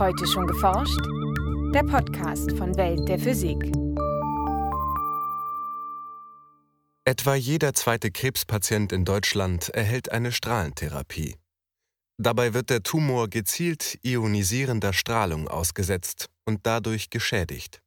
Heute schon geforscht? Der Podcast von Welt der Physik. Etwa jeder zweite Krebspatient in Deutschland erhält eine Strahlentherapie. Dabei wird der Tumor gezielt ionisierender Strahlung ausgesetzt und dadurch geschädigt.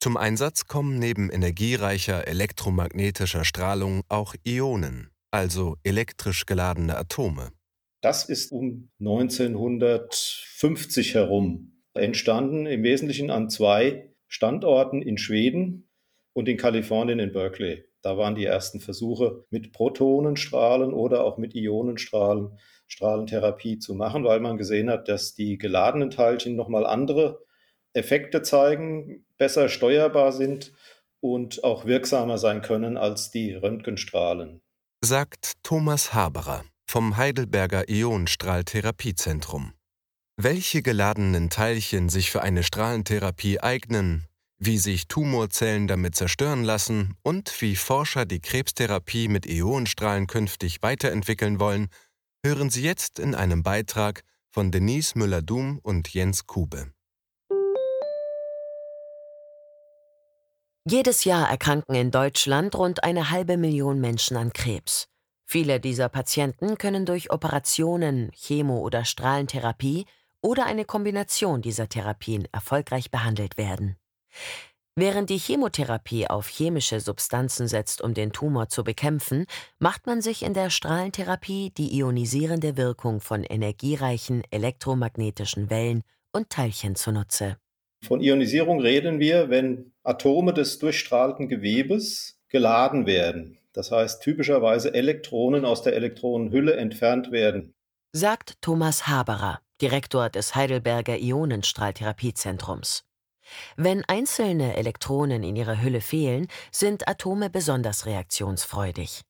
Zum Einsatz kommen neben energiereicher elektromagnetischer Strahlung auch Ionen, also elektrisch geladene Atome. Das ist um 1950 herum entstanden, im Wesentlichen an zwei Standorten in Schweden und in Kalifornien in Berkeley. Da waren die ersten Versuche mit Protonenstrahlen oder auch mit Ionenstrahlen Strahlentherapie zu machen, weil man gesehen hat, dass die geladenen Teilchen nochmal andere Effekte zeigen, besser steuerbar sind und auch wirksamer sein können als die Röntgenstrahlen. Sagt Thomas Haberer vom Heidelberger Ionenstrahltherapiezentrum. Welche geladenen Teilchen sich für eine Strahlentherapie eignen, wie sich Tumorzellen damit zerstören lassen und wie Forscher die Krebstherapie mit Ionenstrahlen künftig weiterentwickeln wollen, hören Sie jetzt in einem Beitrag von Denise Müller-Dum und Jens Kube. Jedes Jahr erkranken in Deutschland rund eine halbe Million Menschen an Krebs. Viele dieser Patienten können durch Operationen, Chemo- oder Strahlentherapie oder eine Kombination dieser Therapien erfolgreich behandelt werden. Während die Chemotherapie auf chemische Substanzen setzt, um den Tumor zu bekämpfen, macht man sich in der Strahlentherapie die ionisierende Wirkung von energiereichen elektromagnetischen Wellen und Teilchen zunutze. Von Ionisierung reden wir, wenn Atome des durchstrahlten Gewebes geladen werden. Das heißt, typischerweise Elektronen aus der Elektronenhülle entfernt werden. Sagt Thomas Haberer, Direktor des Heidelberger Ionenstrahltherapiezentrums. Wenn einzelne Elektronen in ihrer Hülle fehlen, sind Atome besonders reaktionsfreudig.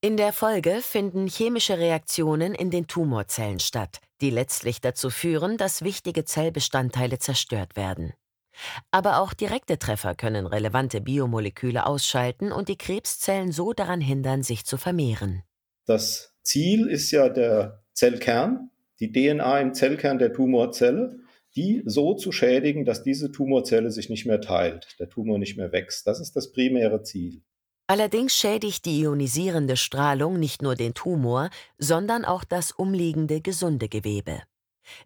In der Folge finden chemische Reaktionen in den Tumorzellen statt, die letztlich dazu führen, dass wichtige Zellbestandteile zerstört werden. Aber auch direkte Treffer können relevante Biomoleküle ausschalten und die Krebszellen so daran hindern, sich zu vermehren. Das Ziel ist ja der Zellkern, die DNA im Zellkern der Tumorzelle die so zu schädigen, dass diese Tumorzelle sich nicht mehr teilt, der Tumor nicht mehr wächst. Das ist das primäre Ziel. Allerdings schädigt die ionisierende Strahlung nicht nur den Tumor, sondern auch das umliegende gesunde Gewebe.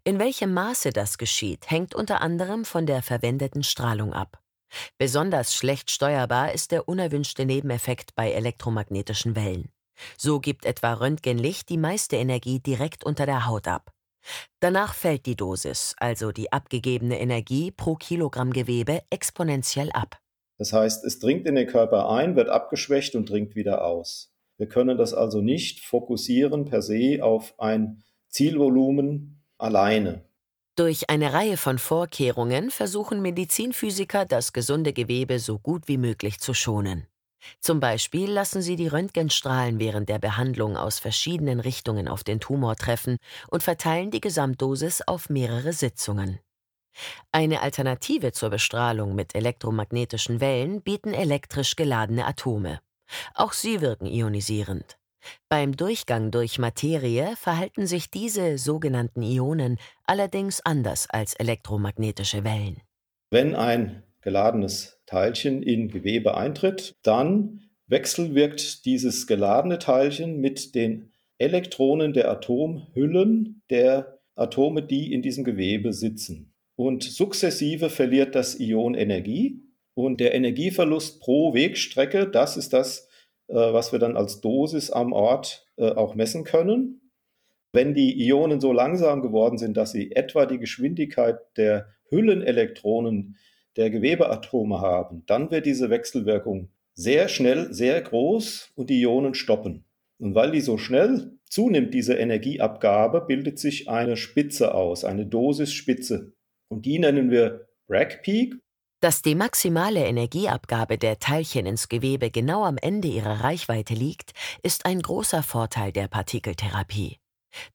In welchem Maße das geschieht, hängt unter anderem von der verwendeten Strahlung ab. Besonders schlecht steuerbar ist der unerwünschte Nebeneffekt bei elektromagnetischen Wellen. So gibt etwa Röntgenlicht die meiste Energie direkt unter der Haut ab. Danach fällt die Dosis, also die abgegebene Energie pro Kilogramm Gewebe, exponentiell ab. Das heißt, es dringt in den Körper ein, wird abgeschwächt und dringt wieder aus. Wir können das also nicht fokussieren per se auf ein Zielvolumen alleine. Durch eine Reihe von Vorkehrungen versuchen Medizinphysiker, das gesunde Gewebe so gut wie möglich zu schonen. Zum Beispiel lassen sie die Röntgenstrahlen während der Behandlung aus verschiedenen Richtungen auf den Tumor treffen und verteilen die Gesamtdosis auf mehrere Sitzungen. Eine Alternative zur Bestrahlung mit elektromagnetischen Wellen bieten elektrisch geladene Atome. Auch sie wirken ionisierend. Beim Durchgang durch Materie verhalten sich diese sogenannten Ionen allerdings anders als elektromagnetische Wellen. Wenn ein geladenes Teilchen in Gewebe eintritt, dann wechselwirkt dieses geladene Teilchen mit den Elektronen der Atomhüllen der Atome, die in diesem Gewebe sitzen. Und sukzessive verliert das Ion Energie und der Energieverlust pro Wegstrecke, das ist das, was wir dann als Dosis am Ort äh, auch messen können. Wenn die Ionen so langsam geworden sind, dass sie etwa die Geschwindigkeit der Hüllenelektronen der Gewebeatome haben, dann wird diese Wechselwirkung sehr schnell, sehr groß und die Ionen stoppen. Und weil die so schnell zunimmt, diese Energieabgabe, bildet sich eine Spitze aus, eine Dosisspitze. Und die nennen wir Bragg Peak. Dass die maximale Energieabgabe der Teilchen ins Gewebe genau am Ende ihrer Reichweite liegt, ist ein großer Vorteil der Partikeltherapie.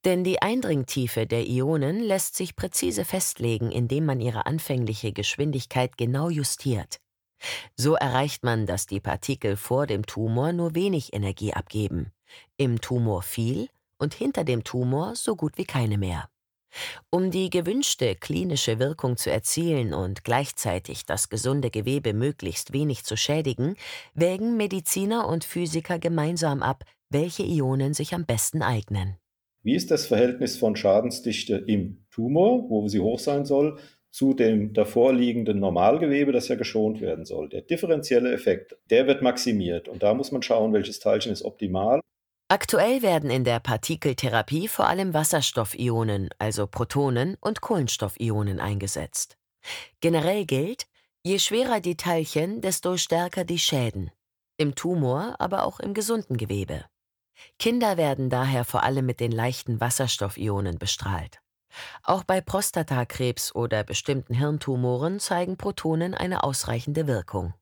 Denn die Eindringtiefe der Ionen lässt sich präzise festlegen, indem man ihre anfängliche Geschwindigkeit genau justiert. So erreicht man, dass die Partikel vor dem Tumor nur wenig Energie abgeben, im Tumor viel und hinter dem Tumor so gut wie keine mehr. Um die gewünschte klinische Wirkung zu erzielen und gleichzeitig das gesunde Gewebe möglichst wenig zu schädigen, wägen Mediziner und Physiker gemeinsam ab, welche Ionen sich am besten eignen. Wie ist das Verhältnis von Schadensdichte im Tumor, wo sie hoch sein soll, zu dem davor liegenden Normalgewebe, das ja geschont werden soll? Der differenzielle Effekt, der wird maximiert. Und da muss man schauen, welches Teilchen ist optimal. Aktuell werden in der Partikeltherapie vor allem Wasserstoffionen, also Protonen und Kohlenstoffionen eingesetzt. Generell gilt, je schwerer die Teilchen, desto stärker die Schäden. Im Tumor, aber auch im gesunden Gewebe. Kinder werden daher vor allem mit den leichten Wasserstoffionen bestrahlt. Auch bei Prostatakrebs oder bestimmten Hirntumoren zeigen Protonen eine ausreichende Wirkung.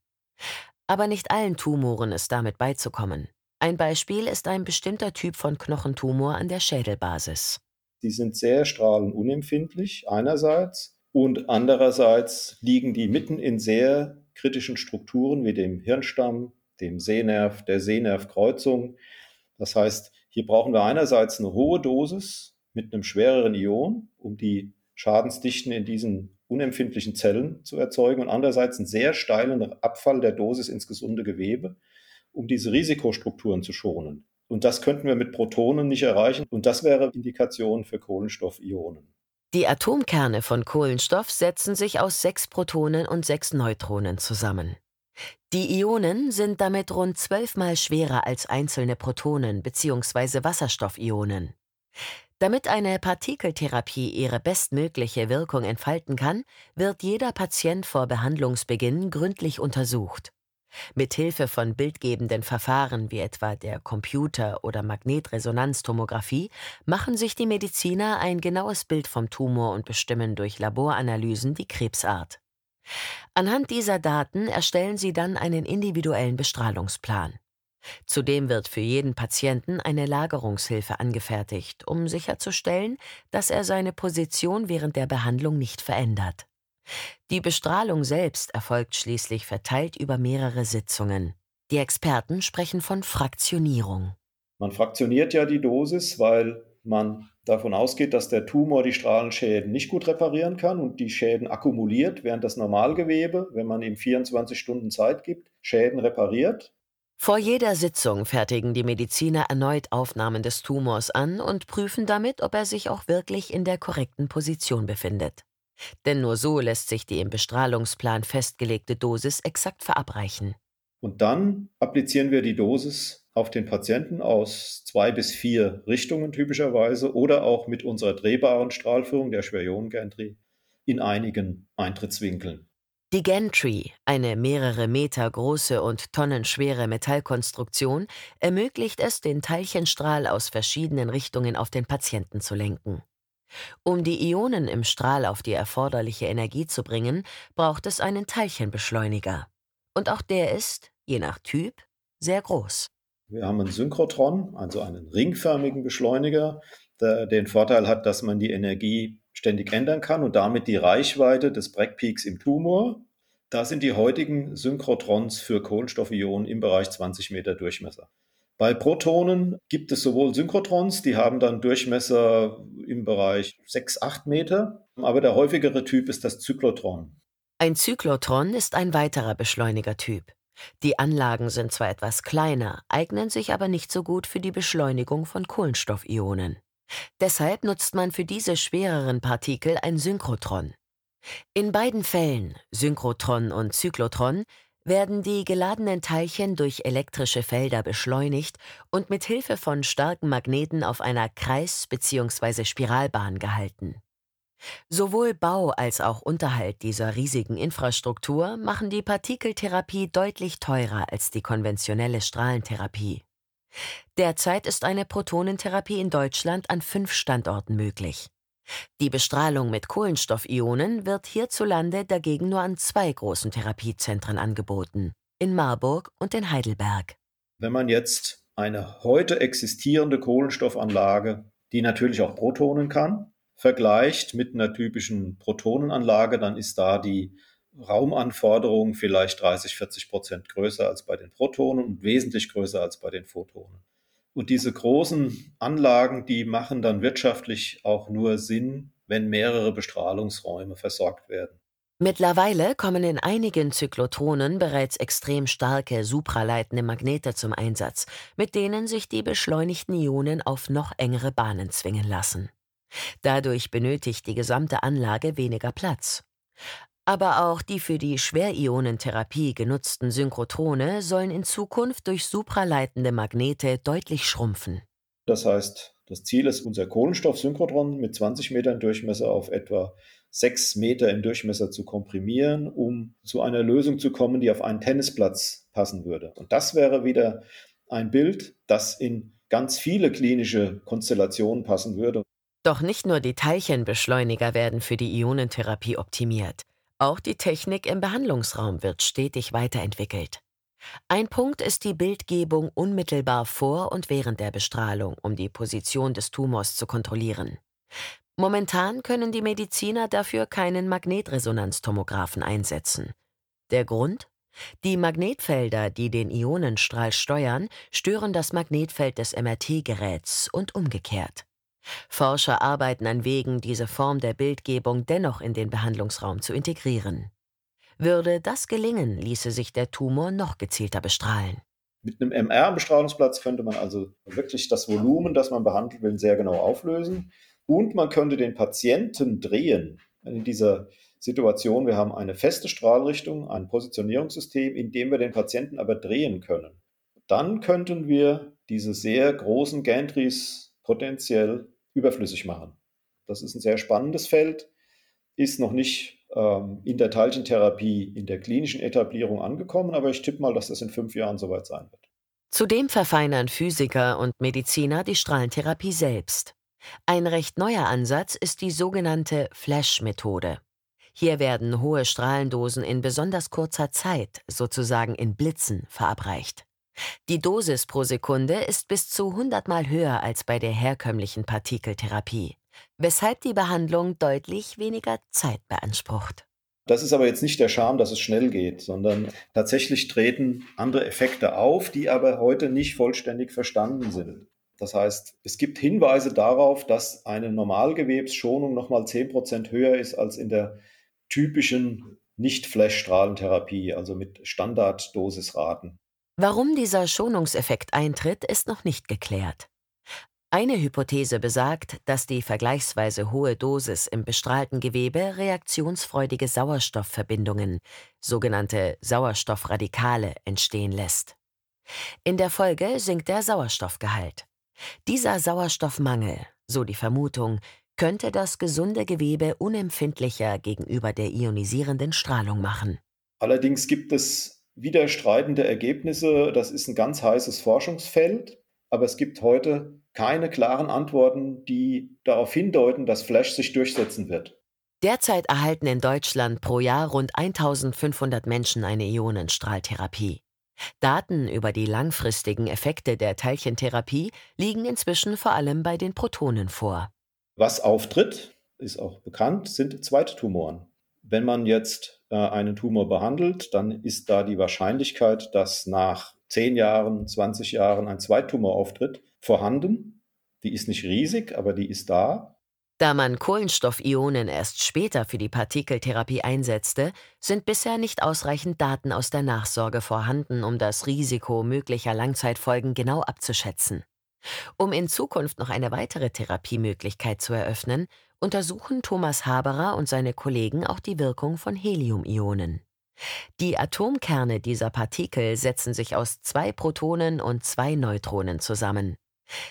Aber nicht allen Tumoren ist damit beizukommen. Ein Beispiel ist ein bestimmter Typ von Knochentumor an der Schädelbasis. Die sind sehr strahlenunempfindlich einerseits und andererseits liegen die mitten in sehr kritischen Strukturen wie dem Hirnstamm, dem Sehnerv, der Sehnervkreuzung. Das heißt, hier brauchen wir einerseits eine hohe Dosis mit einem schwereren Ion, um die Schadensdichten in diesen unempfindlichen Zellen zu erzeugen und andererseits einen sehr steilen Abfall der Dosis ins gesunde Gewebe um diese Risikostrukturen zu schonen. Und das könnten wir mit Protonen nicht erreichen. Und das wäre Indikation für Kohlenstoffionen. Die Atomkerne von Kohlenstoff setzen sich aus sechs Protonen und sechs Neutronen zusammen. Die Ionen sind damit rund zwölfmal schwerer als einzelne Protonen bzw. Wasserstoffionen. Damit eine Partikeltherapie ihre bestmögliche Wirkung entfalten kann, wird jeder Patient vor Behandlungsbeginn gründlich untersucht. Mit Hilfe von bildgebenden Verfahren wie etwa der Computer- oder Magnetresonanztomographie machen sich die Mediziner ein genaues Bild vom Tumor und bestimmen durch Laboranalysen die Krebsart. Anhand dieser Daten erstellen sie dann einen individuellen Bestrahlungsplan. Zudem wird für jeden Patienten eine Lagerungshilfe angefertigt, um sicherzustellen, dass er seine Position während der Behandlung nicht verändert. Die Bestrahlung selbst erfolgt schließlich verteilt über mehrere Sitzungen. Die Experten sprechen von Fraktionierung. Man fraktioniert ja die Dosis, weil man davon ausgeht, dass der Tumor die Strahlenschäden nicht gut reparieren kann und die Schäden akkumuliert, während das Normalgewebe, wenn man ihm 24 Stunden Zeit gibt, Schäden repariert. Vor jeder Sitzung fertigen die Mediziner erneut Aufnahmen des Tumors an und prüfen damit, ob er sich auch wirklich in der korrekten Position befindet. Denn nur so lässt sich die im Bestrahlungsplan festgelegte Dosis exakt verabreichen. Und dann applizieren wir die Dosis auf den Patienten aus zwei bis vier Richtungen typischerweise oder auch mit unserer drehbaren Strahlführung der Schwerionengantry in einigen Eintrittswinkeln. Die Gantry, eine mehrere Meter große und tonnenschwere Metallkonstruktion, ermöglicht es, den Teilchenstrahl aus verschiedenen Richtungen auf den Patienten zu lenken. Um die Ionen im Strahl auf die erforderliche Energie zu bringen, braucht es einen Teilchenbeschleuniger. Und auch der ist, je nach Typ, sehr groß. Wir haben einen Synchrotron, also einen ringförmigen Beschleuniger, der den Vorteil hat, dass man die Energie ständig ändern kann und damit die Reichweite des Breckpeaks im Tumor. Da sind die heutigen Synchrotrons für Kohlenstoffionen im Bereich 20 Meter Durchmesser. Bei Protonen gibt es sowohl Synchrotrons, die haben dann Durchmesser im Bereich 6, 8 Meter, aber der häufigere Typ ist das Zyklotron. Ein Zyklotron ist ein weiterer Beschleunigertyp. Die Anlagen sind zwar etwas kleiner, eignen sich aber nicht so gut für die Beschleunigung von Kohlenstoffionen. Deshalb nutzt man für diese schwereren Partikel ein Synchrotron. In beiden Fällen, Synchrotron und Zyklotron, werden die geladenen Teilchen durch elektrische Felder beschleunigt und mit Hilfe von starken Magneten auf einer Kreis- bzw. Spiralbahn gehalten. Sowohl Bau als auch Unterhalt dieser riesigen Infrastruktur machen die Partikeltherapie deutlich teurer als die konventionelle Strahlentherapie. Derzeit ist eine Protonentherapie in Deutschland an fünf Standorten möglich. Die Bestrahlung mit Kohlenstoffionen wird hierzulande dagegen nur an zwei großen Therapiezentren angeboten, in Marburg und in Heidelberg. Wenn man jetzt eine heute existierende Kohlenstoffanlage, die natürlich auch Protonen kann, vergleicht mit einer typischen Protonenanlage, dann ist da die Raumanforderung vielleicht 30, 40 Prozent größer als bei den Protonen und wesentlich größer als bei den Photonen. Und diese großen Anlagen, die machen dann wirtschaftlich auch nur Sinn, wenn mehrere Bestrahlungsräume versorgt werden. Mittlerweile kommen in einigen Zyklotronen bereits extrem starke supraleitende Magnete zum Einsatz, mit denen sich die beschleunigten Ionen auf noch engere Bahnen zwingen lassen. Dadurch benötigt die gesamte Anlage weniger Platz. Aber auch die für die Schwerionentherapie genutzten Synchrotrone sollen in Zukunft durch supraleitende Magnete deutlich schrumpfen. Das heißt, das Ziel ist, unser Kohlenstoffsynchrotron mit 20 Metern Durchmesser auf etwa 6 Meter im Durchmesser zu komprimieren, um zu einer Lösung zu kommen, die auf einen Tennisplatz passen würde. Und das wäre wieder ein Bild, das in ganz viele klinische Konstellationen passen würde. Doch nicht nur die Teilchenbeschleuniger werden für die Ionentherapie optimiert. Auch die Technik im Behandlungsraum wird stetig weiterentwickelt. Ein Punkt ist die Bildgebung unmittelbar vor und während der Bestrahlung, um die Position des Tumors zu kontrollieren. Momentan können die Mediziner dafür keinen Magnetresonanztomographen einsetzen. Der Grund? Die Magnetfelder, die den Ionenstrahl steuern, stören das Magnetfeld des MRT-Geräts und umgekehrt. Forscher arbeiten an Wegen, diese Form der Bildgebung dennoch in den Behandlungsraum zu integrieren. Würde das gelingen, ließe sich der Tumor noch gezielter bestrahlen. Mit einem MR-Bestrahlungsplatz könnte man also wirklich das Volumen, das man behandeln will, sehr genau auflösen. Und man könnte den Patienten drehen in dieser Situation. Wir haben eine feste Strahlrichtung, ein Positionierungssystem, in dem wir den Patienten aber drehen können. Dann könnten wir diese sehr großen Gantries potenziell überflüssig machen. Das ist ein sehr spannendes Feld, ist noch nicht ähm, in der Teilchentherapie, in der klinischen Etablierung angekommen, aber ich tippe mal, dass das in fünf Jahren soweit sein wird. Zudem verfeinern Physiker und Mediziner die Strahlentherapie selbst. Ein recht neuer Ansatz ist die sogenannte Flash-Methode. Hier werden hohe Strahlendosen in besonders kurzer Zeit, sozusagen in Blitzen, verabreicht. Die Dosis pro Sekunde ist bis zu 100 Mal höher als bei der herkömmlichen Partikeltherapie, weshalb die Behandlung deutlich weniger Zeit beansprucht. Das ist aber jetzt nicht der Charme, dass es schnell geht, sondern tatsächlich treten andere Effekte auf, die aber heute nicht vollständig verstanden sind. Das heißt, es gibt Hinweise darauf, dass eine Normalgewebsschonung nochmal 10% höher ist als in der typischen Nicht-Flash-Strahlentherapie, also mit Standarddosisraten. Warum dieser Schonungseffekt eintritt, ist noch nicht geklärt. Eine Hypothese besagt, dass die vergleichsweise hohe Dosis im bestrahlten Gewebe reaktionsfreudige Sauerstoffverbindungen, sogenannte Sauerstoffradikale, entstehen lässt. In der Folge sinkt der Sauerstoffgehalt. Dieser Sauerstoffmangel, so die Vermutung, könnte das gesunde Gewebe unempfindlicher gegenüber der ionisierenden Strahlung machen. Allerdings gibt es widerstreitende Ergebnisse. Das ist ein ganz heißes Forschungsfeld, aber es gibt heute keine klaren Antworten, die darauf hindeuten, dass Flash sich durchsetzen wird. Derzeit erhalten in Deutschland pro Jahr rund 1500 Menschen eine Ionenstrahltherapie. Daten über die langfristigen Effekte der Teilchentherapie liegen inzwischen vor allem bei den Protonen vor. Was auftritt, ist auch bekannt, sind Zweittumoren. Wenn man jetzt äh, einen Tumor behandelt, dann ist da die Wahrscheinlichkeit, dass nach 10 Jahren, 20 Jahren ein Zweittumor auftritt, vorhanden. Die ist nicht riesig, aber die ist da. Da man Kohlenstoffionen erst später für die Partikeltherapie einsetzte, sind bisher nicht ausreichend Daten aus der Nachsorge vorhanden, um das Risiko möglicher Langzeitfolgen genau abzuschätzen. Um in Zukunft noch eine weitere Therapiemöglichkeit zu eröffnen, untersuchen Thomas Haberer und seine Kollegen auch die Wirkung von Heliumionen. Die Atomkerne dieser Partikel setzen sich aus zwei Protonen und zwei Neutronen zusammen.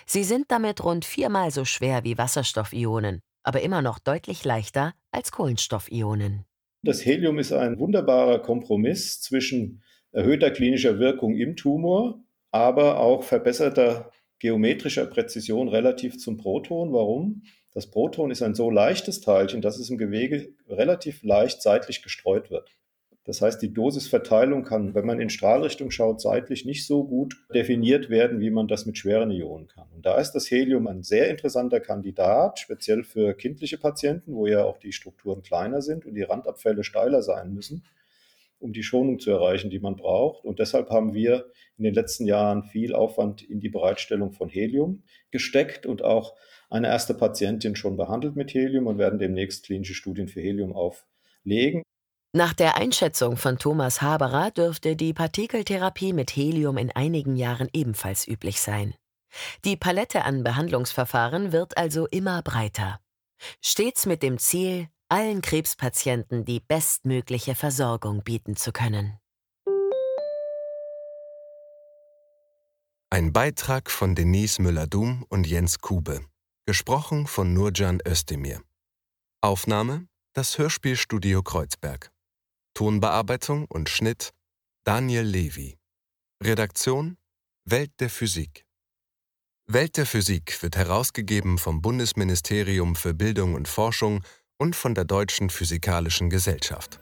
Sie sind damit rund viermal so schwer wie Wasserstoffionen, aber immer noch deutlich leichter als Kohlenstoffionen. Das Helium ist ein wunderbarer Kompromiss zwischen erhöhter klinischer Wirkung im Tumor, aber auch verbesserter geometrischer Präzision relativ zum Proton. Warum? Das Proton ist ein so leichtes Teilchen, dass es im Gewebe relativ leicht seitlich gestreut wird. Das heißt, die Dosisverteilung kann, wenn man in Strahlrichtung schaut, seitlich nicht so gut definiert werden, wie man das mit schweren Ionen kann. Und da ist das Helium ein sehr interessanter Kandidat, speziell für kindliche Patienten, wo ja auch die Strukturen kleiner sind und die Randabfälle steiler sein müssen, um die Schonung zu erreichen, die man braucht. Und deshalb haben wir in den letzten Jahren viel Aufwand in die Bereitstellung von Helium gesteckt und auch eine erste Patientin schon behandelt mit Helium und werden demnächst klinische Studien für Helium auflegen. Nach der Einschätzung von Thomas Haberer dürfte die Partikeltherapie mit Helium in einigen Jahren ebenfalls üblich sein. Die Palette an Behandlungsverfahren wird also immer breiter. Stets mit dem Ziel, allen Krebspatienten die bestmögliche Versorgung bieten zu können. Ein Beitrag von Denise Müller-Dum und Jens Kube. Gesprochen von Nurcan Özdemir. Aufnahme: Das Hörspielstudio Kreuzberg. Tonbearbeitung und Schnitt: Daniel Levy. Redaktion: Welt der Physik. Welt der Physik wird herausgegeben vom Bundesministerium für Bildung und Forschung und von der Deutschen Physikalischen Gesellschaft.